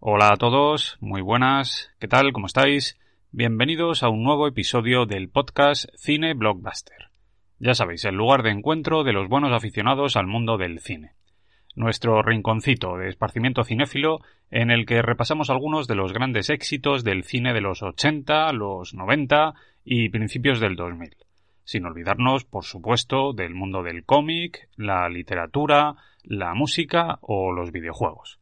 Hola a todos, muy buenas, ¿qué tal? ¿Cómo estáis? Bienvenidos a un nuevo episodio del podcast Cine Blockbuster. Ya sabéis, el lugar de encuentro de los buenos aficionados al mundo del cine. Nuestro rinconcito de esparcimiento cinéfilo en el que repasamos algunos de los grandes éxitos del cine de los 80, los 90 y principios del 2000. Sin olvidarnos, por supuesto, del mundo del cómic, la literatura, la música o los videojuegos.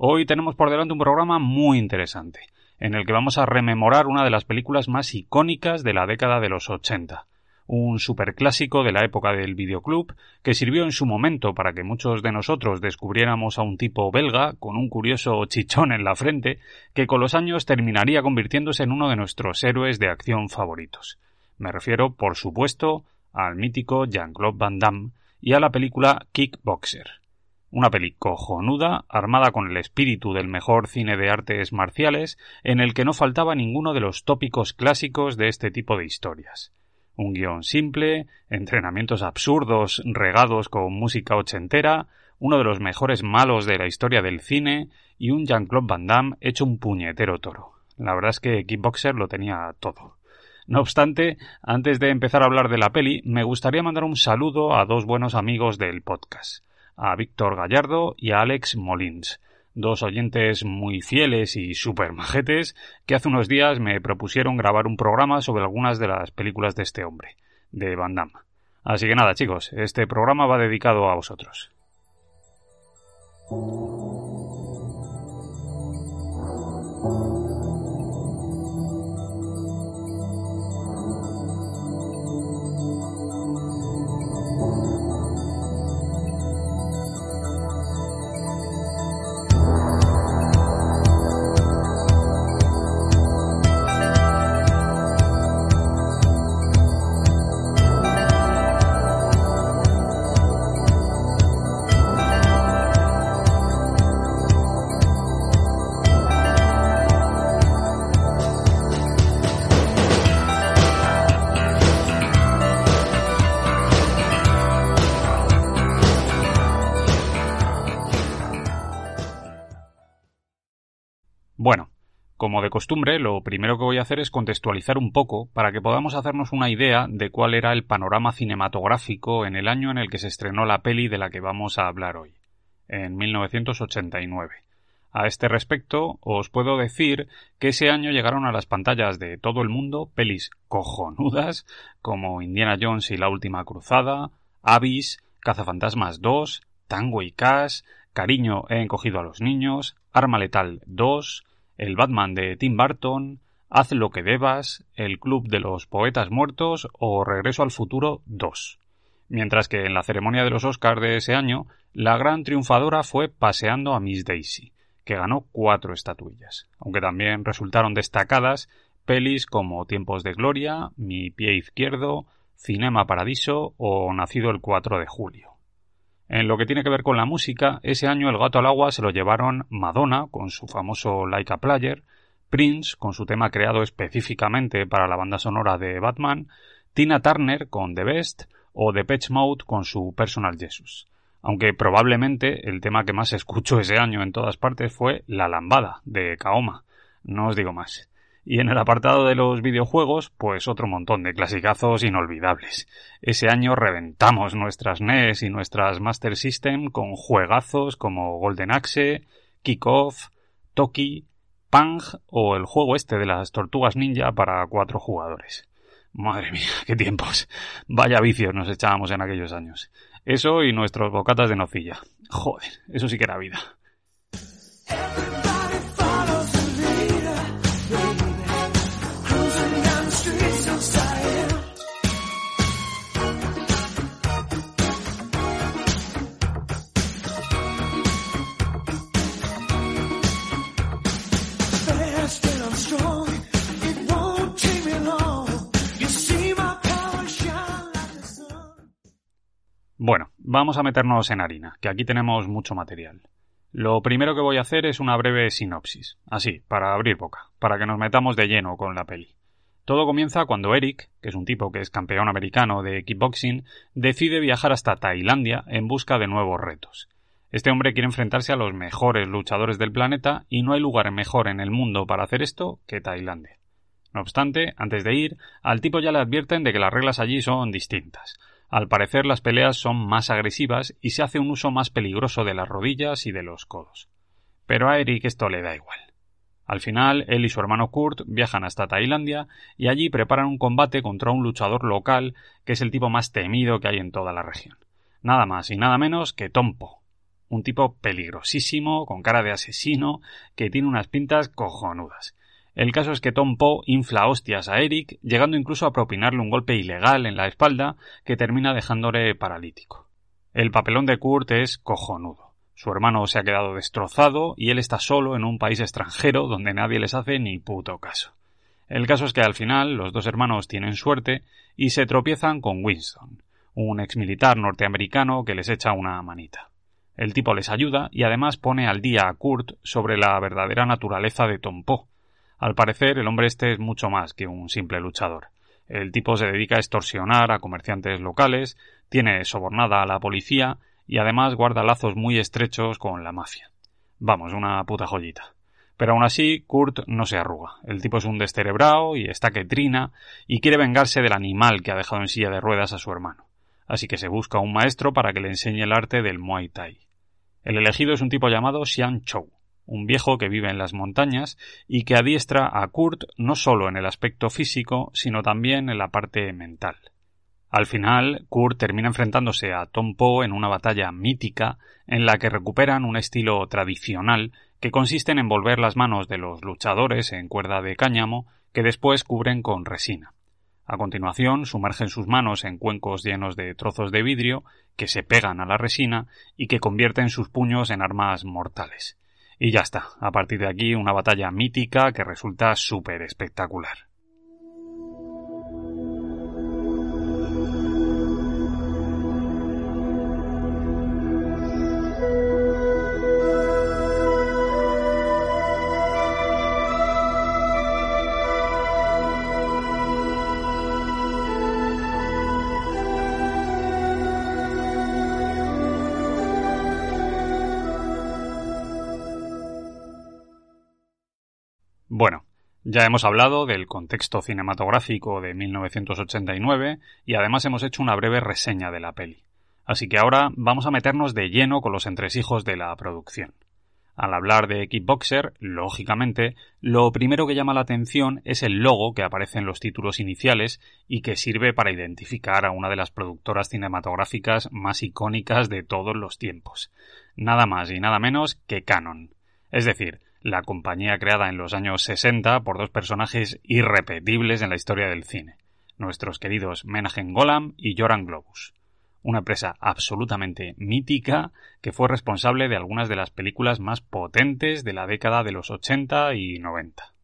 Hoy tenemos por delante un programa muy interesante, en el que vamos a rememorar una de las películas más icónicas de la década de los 80, un superclásico de la época del videoclub que sirvió en su momento para que muchos de nosotros descubriéramos a un tipo belga con un curioso chichón en la frente que con los años terminaría convirtiéndose en uno de nuestros héroes de acción favoritos. Me refiero, por supuesto, al mítico Jean-Claude Van Damme y a la película Kickboxer. Una peli cojonuda, armada con el espíritu del mejor cine de artes marciales, en el que no faltaba ninguno de los tópicos clásicos de este tipo de historias. Un guion simple, entrenamientos absurdos regados con música ochentera, uno de los mejores malos de la historia del cine y un Jean-Claude Van Damme hecho un puñetero toro. La verdad es que Kickboxer lo tenía todo. No obstante, antes de empezar a hablar de la peli, me gustaría mandar un saludo a dos buenos amigos del podcast a Víctor Gallardo y a Alex Molins, dos oyentes muy fieles y super majetes que hace unos días me propusieron grabar un programa sobre algunas de las películas de este hombre, de Van Damme. Así que nada, chicos, este programa va dedicado a vosotros. Como de costumbre, lo primero que voy a hacer es contextualizar un poco para que podamos hacernos una idea de cuál era el panorama cinematográfico en el año en el que se estrenó la peli de la que vamos a hablar hoy, en 1989. A este respecto, os puedo decir que ese año llegaron a las pantallas de todo el mundo pelis cojonudas como Indiana Jones y la Última Cruzada, Abyss, Cazafantasmas 2, Tango y Cash, Cariño he encogido a los niños, Arma Letal 2, el Batman de Tim Burton, Haz lo que debas, El Club de los Poetas Muertos o Regreso al Futuro 2. Mientras que en la ceremonia de los Oscars de ese año, la gran triunfadora fue Paseando a Miss Daisy, que ganó cuatro estatuillas, aunque también resultaron destacadas pelis como Tiempos de Gloria, Mi pie izquierdo, Cinema Paradiso o Nacido el 4 de julio. En lo que tiene que ver con la música, ese año el gato al agua se lo llevaron Madonna con su famoso Like a Player, Prince con su tema creado específicamente para la banda sonora de Batman, Tina Turner con The Best o Depeche Mode con su Personal Jesus. Aunque probablemente el tema que más escucho ese año en todas partes fue La Lambada de Kaoma. No os digo más. Y en el apartado de los videojuegos, pues otro montón de clasicazos inolvidables. Ese año reventamos nuestras NES y nuestras Master System con juegazos como Golden Axe, Kickoff, Toki, Pang o el juego este de las tortugas ninja para cuatro jugadores. Madre mía, qué tiempos. Vaya vicios nos echábamos en aquellos años. Eso y nuestros bocatas de nocilla. Joder, eso sí que era vida. Vamos a meternos en harina, que aquí tenemos mucho material. Lo primero que voy a hacer es una breve sinopsis, así, para abrir boca, para que nos metamos de lleno con la peli. Todo comienza cuando Eric, que es un tipo que es campeón americano de kickboxing, decide viajar hasta Tailandia en busca de nuevos retos. Este hombre quiere enfrentarse a los mejores luchadores del planeta y no hay lugar mejor en el mundo para hacer esto que Tailandia. No obstante, antes de ir, al tipo ya le advierten de que las reglas allí son distintas. Al parecer las peleas son más agresivas y se hace un uso más peligroso de las rodillas y de los codos. Pero a Eric esto le da igual. Al final, él y su hermano Kurt viajan hasta Tailandia y allí preparan un combate contra un luchador local que es el tipo más temido que hay en toda la región. Nada más y nada menos que Tompo. Un tipo peligrosísimo, con cara de asesino, que tiene unas pintas cojonudas. El caso es que Tom Poe infla hostias a Eric, llegando incluso a propinarle un golpe ilegal en la espalda que termina dejándole paralítico. El papelón de Kurt es cojonudo. Su hermano se ha quedado destrozado y él está solo en un país extranjero donde nadie les hace ni puto caso. El caso es que al final los dos hermanos tienen suerte y se tropiezan con Winston, un exmilitar norteamericano que les echa una manita. El tipo les ayuda y además pone al día a Kurt sobre la verdadera naturaleza de Tom Poe, al parecer, el hombre este es mucho más que un simple luchador. El tipo se dedica a extorsionar a comerciantes locales, tiene sobornada a la policía y además guarda lazos muy estrechos con la mafia. Vamos, una puta joyita. Pero aún así, Kurt no se arruga. El tipo es un descerebrado y está que trina y quiere vengarse del animal que ha dejado en silla de ruedas a su hermano. Así que se busca un maestro para que le enseñe el arte del Muay Thai. El elegido es un tipo llamado Xian Chou un viejo que vive en las montañas y que adiestra a Kurt no solo en el aspecto físico, sino también en la parte mental. Al final, Kurt termina enfrentándose a Tom Poe en una batalla mítica en la que recuperan un estilo tradicional que consiste en envolver las manos de los luchadores en cuerda de cáñamo que después cubren con resina. A continuación, sumergen sus manos en cuencos llenos de trozos de vidrio que se pegan a la resina y que convierten sus puños en armas mortales. Y ya está, a partir de aquí una batalla mítica que resulta súper espectacular. Bueno, ya hemos hablado del contexto cinematográfico de 1989 y además hemos hecho una breve reseña de la peli. Así que ahora vamos a meternos de lleno con los entresijos de la producción. Al hablar de Kickboxer, lógicamente, lo primero que llama la atención es el logo que aparece en los títulos iniciales y que sirve para identificar a una de las productoras cinematográficas más icónicas de todos los tiempos. Nada más y nada menos que Canon. Es decir, la compañía creada en los años 60 por dos personajes irrepetibles en la historia del cine, nuestros queridos Menahem Golam y Joran Globus, una empresa absolutamente mítica que fue responsable de algunas de las películas más potentes de la década de los 80 y 90.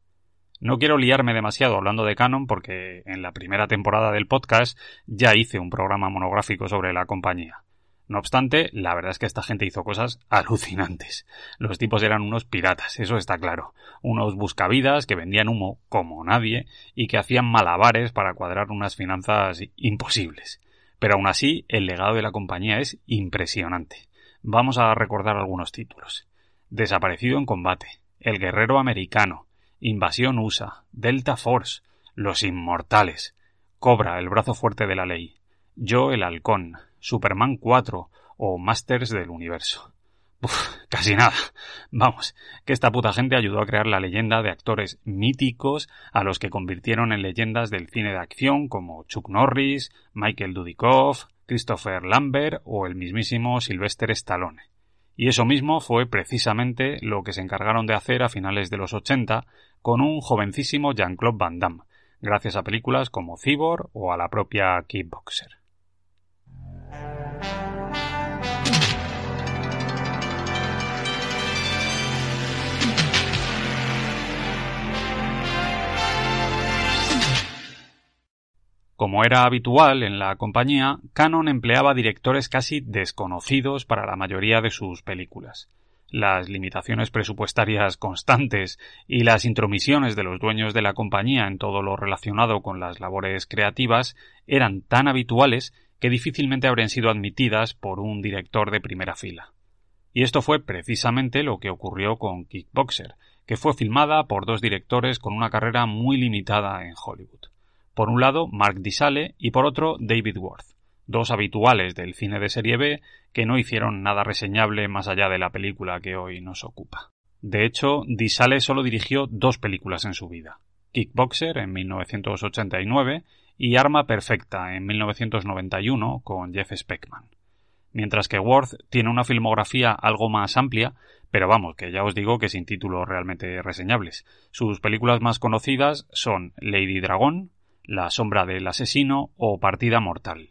No quiero liarme demasiado hablando de Canon porque en la primera temporada del podcast ya hice un programa monográfico sobre la compañía. No obstante, la verdad es que esta gente hizo cosas alucinantes. Los tipos eran unos piratas, eso está claro. Unos buscavidas que vendían humo como nadie y que hacían malabares para cuadrar unas finanzas imposibles. Pero aún así, el legado de la compañía es impresionante. Vamos a recordar algunos títulos. Desaparecido en combate, El guerrero americano, Invasión USA, Delta Force, Los Inmortales, Cobra, el brazo fuerte de la ley, Yo el halcón, Superman 4 o Masters del Universo. casi nada. Vamos, que esta puta gente ayudó a crear la leyenda de actores míticos a los que convirtieron en leyendas del cine de acción como Chuck Norris, Michael Dudikoff, Christopher Lambert o el mismísimo Sylvester Stallone. Y eso mismo fue precisamente lo que se encargaron de hacer a finales de los 80 con un jovencísimo Jean-Claude Van Damme, gracias a películas como Cyborg o a la propia Kickboxer. Como era habitual en la compañía, Canon empleaba directores casi desconocidos para la mayoría de sus películas. Las limitaciones presupuestarias constantes y las intromisiones de los dueños de la compañía en todo lo relacionado con las labores creativas eran tan habituales que difícilmente habrían sido admitidas por un director de primera fila. Y esto fue precisamente lo que ocurrió con Kickboxer, que fue filmada por dos directores con una carrera muy limitada en Hollywood. Por un lado, Mark Disale y por otro, David Worth, dos habituales del cine de serie B que no hicieron nada reseñable más allá de la película que hoy nos ocupa. De hecho, Disale solo dirigió dos películas en su vida. Kickboxer en 1989 y Arma Perfecta en 1991 con Jeff Speckman. Mientras que Worth tiene una filmografía algo más amplia, pero vamos, que ya os digo que sin títulos realmente reseñables. Sus películas más conocidas son Lady Dragon, La sombra del asesino o Partida Mortal.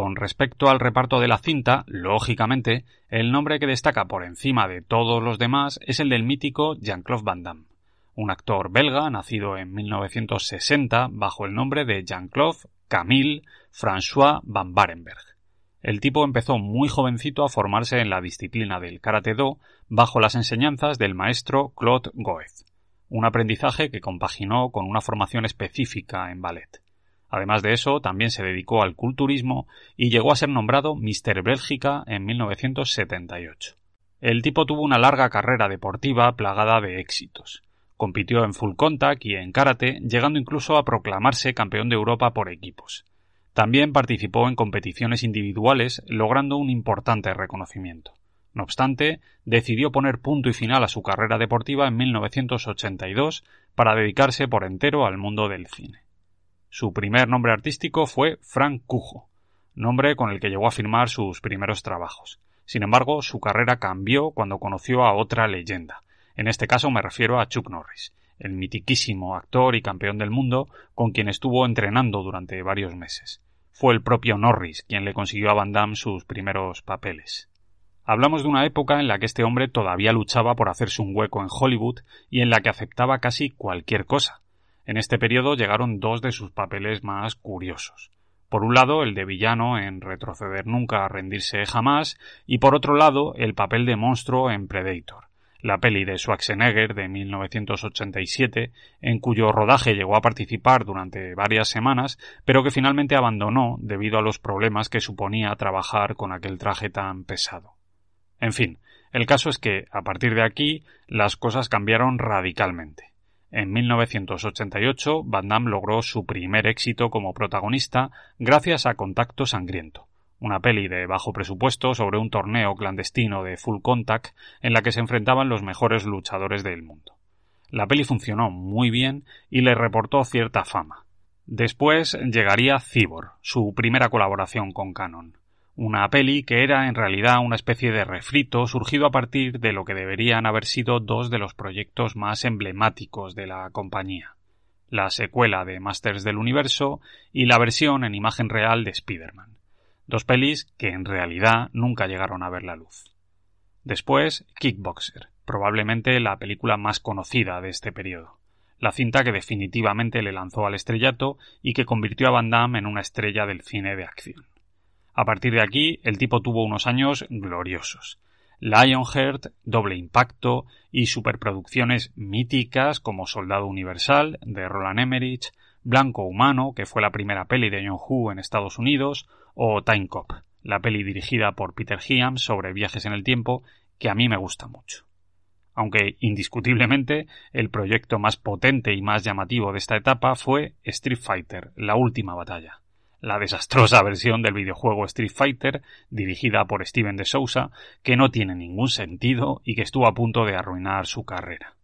Con respecto al reparto de la cinta, lógicamente, el nombre que destaca por encima de todos los demás es el del mítico Jean-Claude Van Damme, un actor belga nacido en 1960 bajo el nombre de Jean-Claude Camille François Van Barenberg. El tipo empezó muy jovencito a formarse en la disciplina del karate do bajo las enseñanzas del maestro Claude Goethe, un aprendizaje que compaginó con una formación específica en ballet. Además de eso, también se dedicó al culturismo y llegó a ser nombrado Mister Bélgica en 1978. El tipo tuvo una larga carrera deportiva plagada de éxitos. Compitió en full contact y en karate, llegando incluso a proclamarse campeón de Europa por equipos. También participó en competiciones individuales, logrando un importante reconocimiento. No obstante, decidió poner punto y final a su carrera deportiva en 1982 para dedicarse por entero al mundo del cine. Su primer nombre artístico fue Frank Cujo, nombre con el que llegó a firmar sus primeros trabajos. Sin embargo, su carrera cambió cuando conoció a otra leyenda. En este caso me refiero a Chuck Norris, el mitiquísimo actor y campeón del mundo con quien estuvo entrenando durante varios meses. Fue el propio Norris quien le consiguió a Van Damme sus primeros papeles. Hablamos de una época en la que este hombre todavía luchaba por hacerse un hueco en Hollywood y en la que aceptaba casi cualquier cosa, en este periodo llegaron dos de sus papeles más curiosos. Por un lado, el de villano en Retroceder nunca, a rendirse jamás, y por otro lado, el papel de monstruo en Predator, la peli de Schwarzenegger de 1987, en cuyo rodaje llegó a participar durante varias semanas, pero que finalmente abandonó debido a los problemas que suponía trabajar con aquel traje tan pesado. En fin, el caso es que, a partir de aquí, las cosas cambiaron radicalmente. En 1988, Van Damme logró su primer éxito como protagonista gracias a Contacto Sangriento, una peli de bajo presupuesto sobre un torneo clandestino de full contact en la que se enfrentaban los mejores luchadores del mundo. La peli funcionó muy bien y le reportó cierta fama. Después llegaría Cibor, su primera colaboración con Canon una peli que era en realidad una especie de refrito surgido a partir de lo que deberían haber sido dos de los proyectos más emblemáticos de la compañía, la secuela de Masters del Universo y la versión en imagen real de Spider-Man, dos pelis que en realidad nunca llegaron a ver la luz. Después, Kickboxer, probablemente la película más conocida de este periodo, la cinta que definitivamente le lanzó al estrellato y que convirtió a Van Damme en una estrella del cine de acción. A partir de aquí, el tipo tuvo unos años gloriosos. Lionheart, Doble Impacto y superproducciones míticas como Soldado Universal de Roland Emmerich, Blanco Humano, que fue la primera peli de John Woo en Estados Unidos, o Time Cop, la peli dirigida por Peter Hyam sobre viajes en el tiempo, que a mí me gusta mucho. Aunque indiscutiblemente el proyecto más potente y más llamativo de esta etapa fue Street Fighter, la última batalla la desastrosa versión del videojuego Street Fighter, dirigida por Steven de Sousa, que no tiene ningún sentido y que estuvo a punto de arruinar su carrera.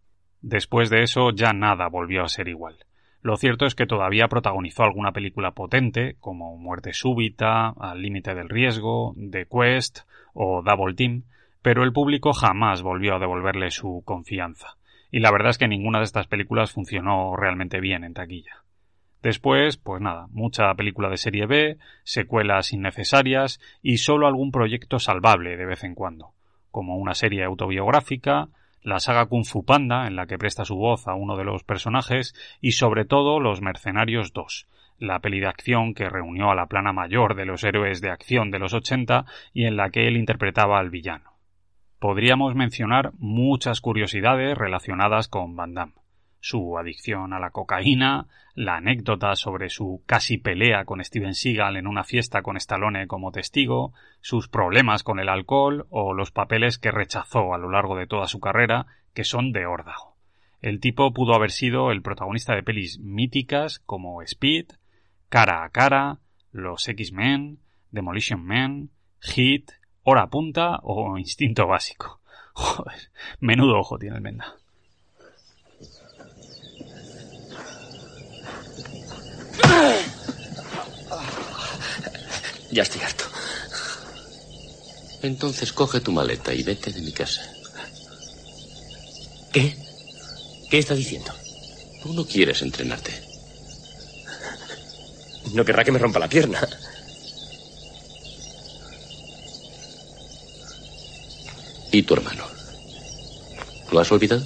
Después de eso ya nada volvió a ser igual. Lo cierto es que todavía protagonizó alguna película potente, como Muerte Súbita, Al Límite del Riesgo, The Quest o Double Team, pero el público jamás volvió a devolverle su confianza. Y la verdad es que ninguna de estas películas funcionó realmente bien en taquilla. Después, pues nada, mucha película de serie B, secuelas innecesarias y solo algún proyecto salvable de vez en cuando, como una serie autobiográfica, la saga Kung Fu Panda, en la que presta su voz a uno de los personajes, y sobre todo Los Mercenarios 2, la peli de acción que reunió a la plana mayor de los héroes de acción de los 80 y en la que él interpretaba al villano. Podríamos mencionar muchas curiosidades relacionadas con Van Damme su adicción a la cocaína, la anécdota sobre su casi pelea con Steven Seagal en una fiesta con Stallone como testigo, sus problemas con el alcohol o los papeles que rechazó a lo largo de toda su carrera, que son de órdago. El tipo pudo haber sido el protagonista de pelis míticas como Speed, Cara a Cara, Los X-Men, Demolition Man, Hit, Hora Punta o Instinto Básico. Joder, menudo ojo tiene el Menda. Ya estoy harto. Entonces coge tu maleta y vete de mi casa. ¿Qué? ¿Qué está diciendo? Tú no quieres entrenarte. No querrá que me rompa la pierna. ¿Y tu hermano? ¿Lo has olvidado?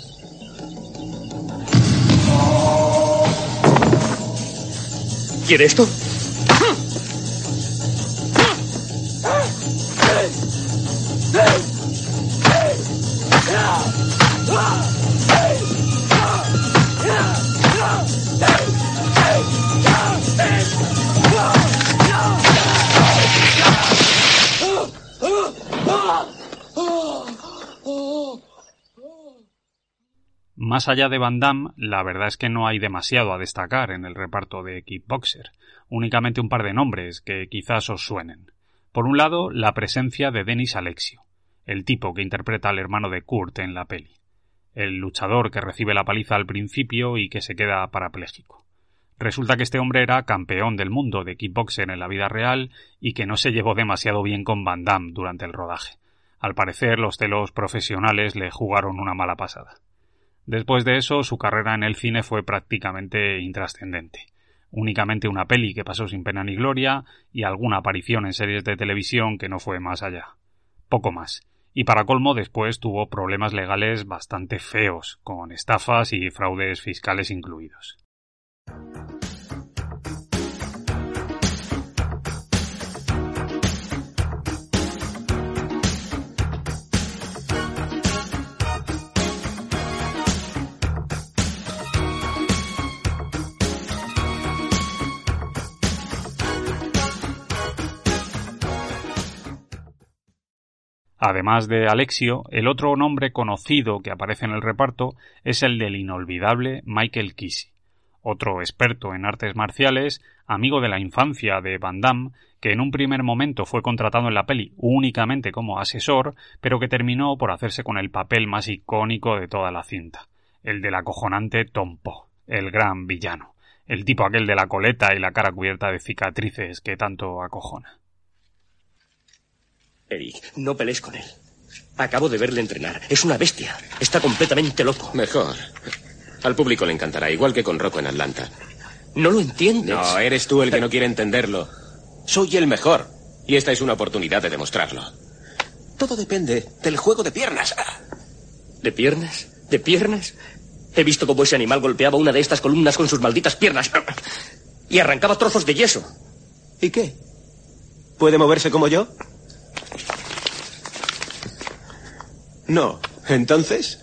¿Quiere esto? Más allá de Van Damme, la verdad es que no hay demasiado a destacar en el reparto de Kickboxer, únicamente un par de nombres que quizás os suenen. Por un lado, la presencia de Denis Alexio, el tipo que interpreta al hermano de Kurt en la peli, el luchador que recibe la paliza al principio y que se queda parapléjico. Resulta que este hombre era campeón del mundo de kickboxer en la vida real y que no se llevó demasiado bien con Van Damme durante el rodaje. Al parecer, los celos profesionales le jugaron una mala pasada. Después de eso, su carrera en el cine fue prácticamente intrascendente. Únicamente una peli que pasó sin pena ni gloria y alguna aparición en series de televisión que no fue más allá. Poco más. Y para colmo después tuvo problemas legales bastante feos, con estafas y fraudes fiscales incluidos. Además de Alexio, el otro nombre conocido que aparece en el reparto es el del inolvidable Michael Kissy, otro experto en artes marciales, amigo de la infancia de Van Damme, que en un primer momento fue contratado en la peli únicamente como asesor, pero que terminó por hacerse con el papel más icónico de toda la cinta, el del acojonante Tom Poe, el gran villano, el tipo aquel de la coleta y la cara cubierta de cicatrices que tanto acojona. Eric, no pelees con él. Acabo de verle entrenar. Es una bestia. Está completamente loco. Mejor. Al público le encantará, igual que con Rocco en Atlanta. No lo entiendes. No, eres tú el que no quiere entenderlo. Soy el mejor. Y esta es una oportunidad de demostrarlo. Todo depende del juego de piernas. ¿De piernas? ¿De piernas? He visto cómo ese animal golpeaba una de estas columnas con sus malditas piernas. Y arrancaba trozos de yeso. ¿Y qué? ¿Puede moverse como yo? No. ¿Entonces?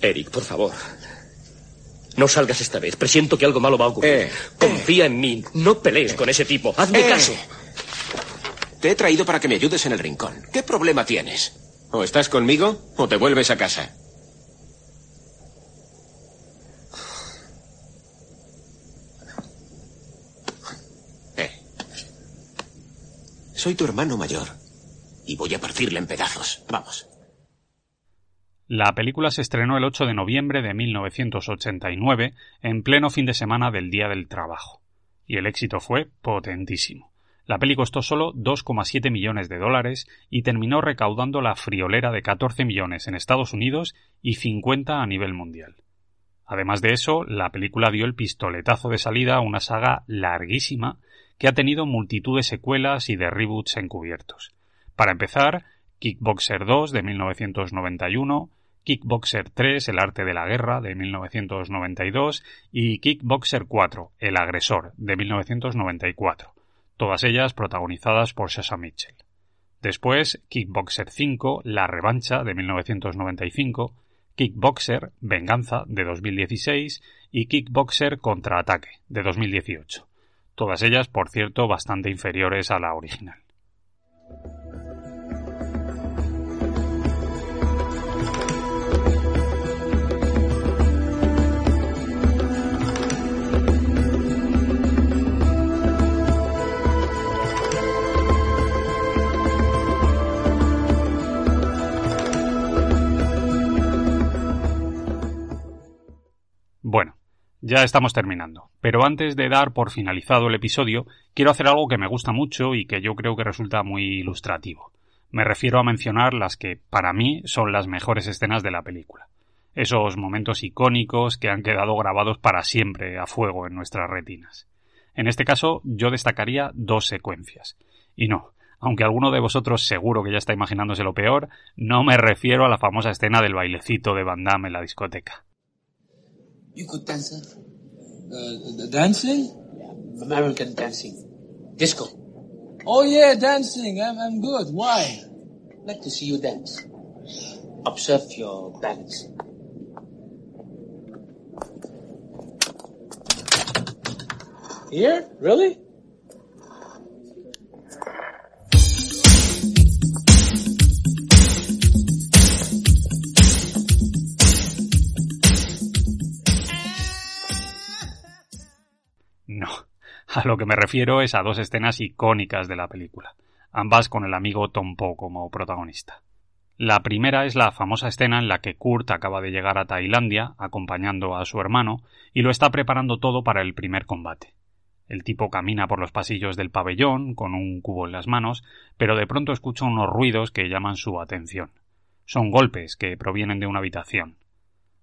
Eric, por favor. No salgas esta vez. Presiento que algo malo va a ocurrir. Eh, Confía en mí. No pelees con ese tipo. Hazme Eh. caso. Te he traído para que me ayudes en el rincón. ¿Qué problema tienes? O estás conmigo o te vuelves a casa. Eh. Soy tu hermano mayor. Y voy a partirle en pedazos. Vamos. La película se estrenó el 8 de noviembre de 1989, en pleno fin de semana del Día del Trabajo. Y el éxito fue potentísimo. La peli costó solo 2,7 millones de dólares y terminó recaudando la friolera de 14 millones en Estados Unidos y 50 a nivel mundial. Además de eso, la película dio el pistoletazo de salida a una saga larguísima que ha tenido multitud de secuelas y de reboots encubiertos. Para empezar, Kickboxer 2 de 1991, Kickboxer 3, El arte de la guerra, de 1992, y Kickboxer 4, El agresor, de 1994, todas ellas protagonizadas por Sasha Mitchell. Después, Kickboxer 5, La revancha, de 1995, Kickboxer, Venganza, de 2016, y Kickboxer Contraataque, de 2018. Todas ellas, por cierto, bastante inferiores a la original. Ya estamos terminando, pero antes de dar por finalizado el episodio, quiero hacer algo que me gusta mucho y que yo creo que resulta muy ilustrativo. Me refiero a mencionar las que, para mí, son las mejores escenas de la película. Esos momentos icónicos que han quedado grabados para siempre a fuego en nuestras retinas. En este caso, yo destacaría dos secuencias. Y no, aunque alguno de vosotros seguro que ya está imaginándose lo peor, no me refiero a la famosa escena del bailecito de Van Damme en la discoteca. You could dance uh, dancing? Yeah, American dancing. Disco. Oh yeah, dancing. I'm, I'm good. Why? I'd like to see you dance. Observe your balance. Here? Really? A lo que me refiero es a dos escenas icónicas de la película, ambas con el amigo Tom Poe como protagonista. La primera es la famosa escena en la que Kurt acaba de llegar a Tailandia acompañando a su hermano y lo está preparando todo para el primer combate. El tipo camina por los pasillos del pabellón con un cubo en las manos, pero de pronto escucha unos ruidos que llaman su atención. Son golpes que provienen de una habitación.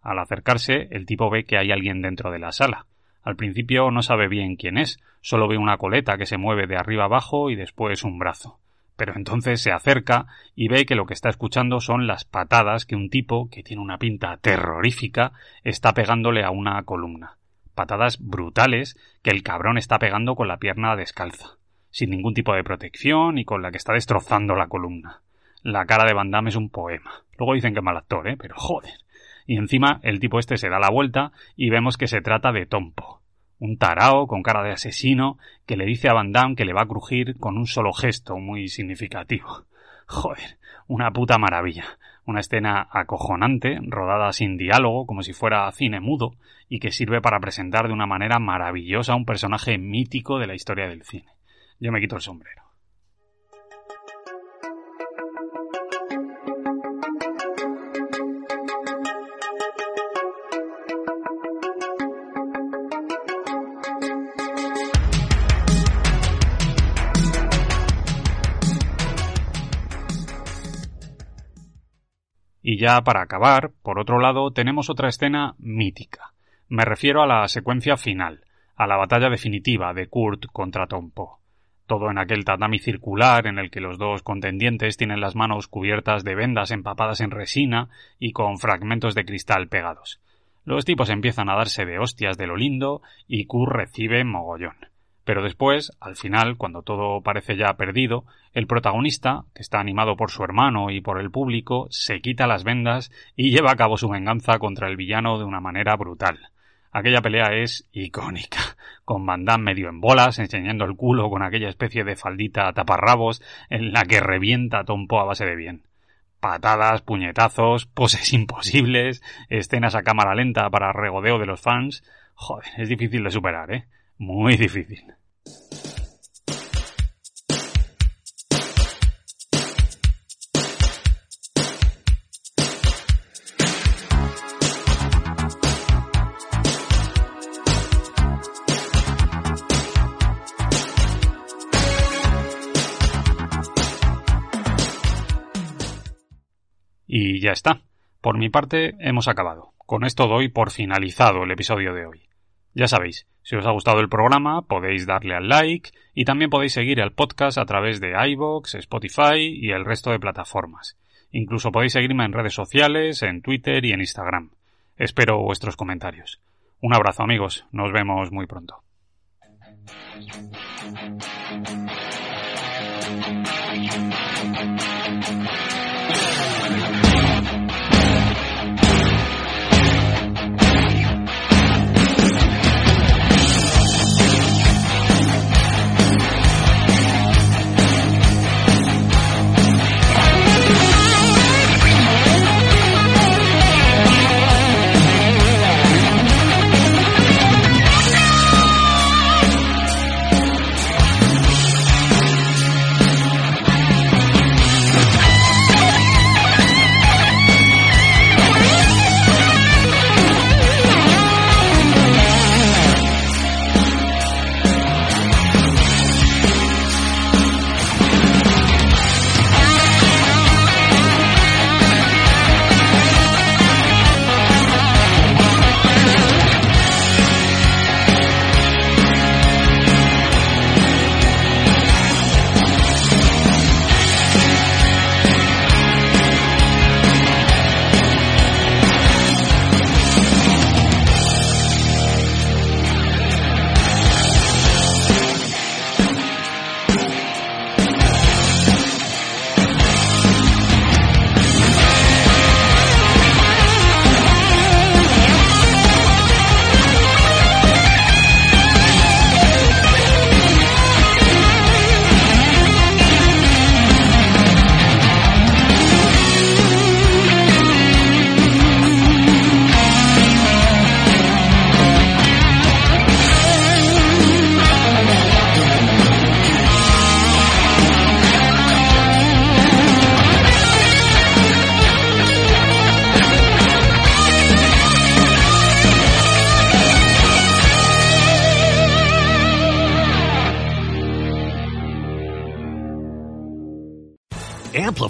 Al acercarse, el tipo ve que hay alguien dentro de la sala, al principio no sabe bien quién es, solo ve una coleta que se mueve de arriba abajo y después un brazo. Pero entonces se acerca y ve que lo que está escuchando son las patadas que un tipo, que tiene una pinta terrorífica, está pegándole a una columna. Patadas brutales que el cabrón está pegando con la pierna descalza, sin ningún tipo de protección y con la que está destrozando la columna. La cara de Van Damme es un poema. Luego dicen que es mal actor, ¿eh? Pero joder y encima el tipo este se da la vuelta y vemos que se trata de Tompo, un tarao con cara de asesino que le dice a Van Damme que le va a crujir con un solo gesto muy significativo. Joder, una puta maravilla. Una escena acojonante, rodada sin diálogo, como si fuera cine mudo, y que sirve para presentar de una manera maravillosa un personaje mítico de la historia del cine. Yo me quito el sombrero. Y ya para acabar, por otro lado, tenemos otra escena mítica. Me refiero a la secuencia final, a la batalla definitiva de Kurt contra Tompo. Todo en aquel tatami circular en el que los dos contendientes tienen las manos cubiertas de vendas empapadas en resina y con fragmentos de cristal pegados. Los tipos empiezan a darse de hostias de lo lindo y Kurt recibe mogollón. Pero después, al final, cuando todo parece ya perdido, el protagonista, que está animado por su hermano y por el público, se quita las vendas y lleva a cabo su venganza contra el villano de una manera brutal. Aquella pelea es icónica, con Van Damme medio en bolas, enseñando el culo con aquella especie de faldita taparrabos en la que revienta a Tompo a base de bien. Patadas, puñetazos, poses imposibles, escenas a cámara lenta para regodeo de los fans. Joder, es difícil de superar, ¿eh? muy difícil. Y ya está. Por mi parte, hemos acabado. Con esto doy por finalizado el episodio de hoy. Ya sabéis, si os ha gustado el programa, podéis darle al like y también podéis seguir el podcast a través de iVoox, Spotify y el resto de plataformas. Incluso podéis seguirme en redes sociales, en Twitter y en Instagram. Espero vuestros comentarios. Un abrazo amigos, nos vemos muy pronto.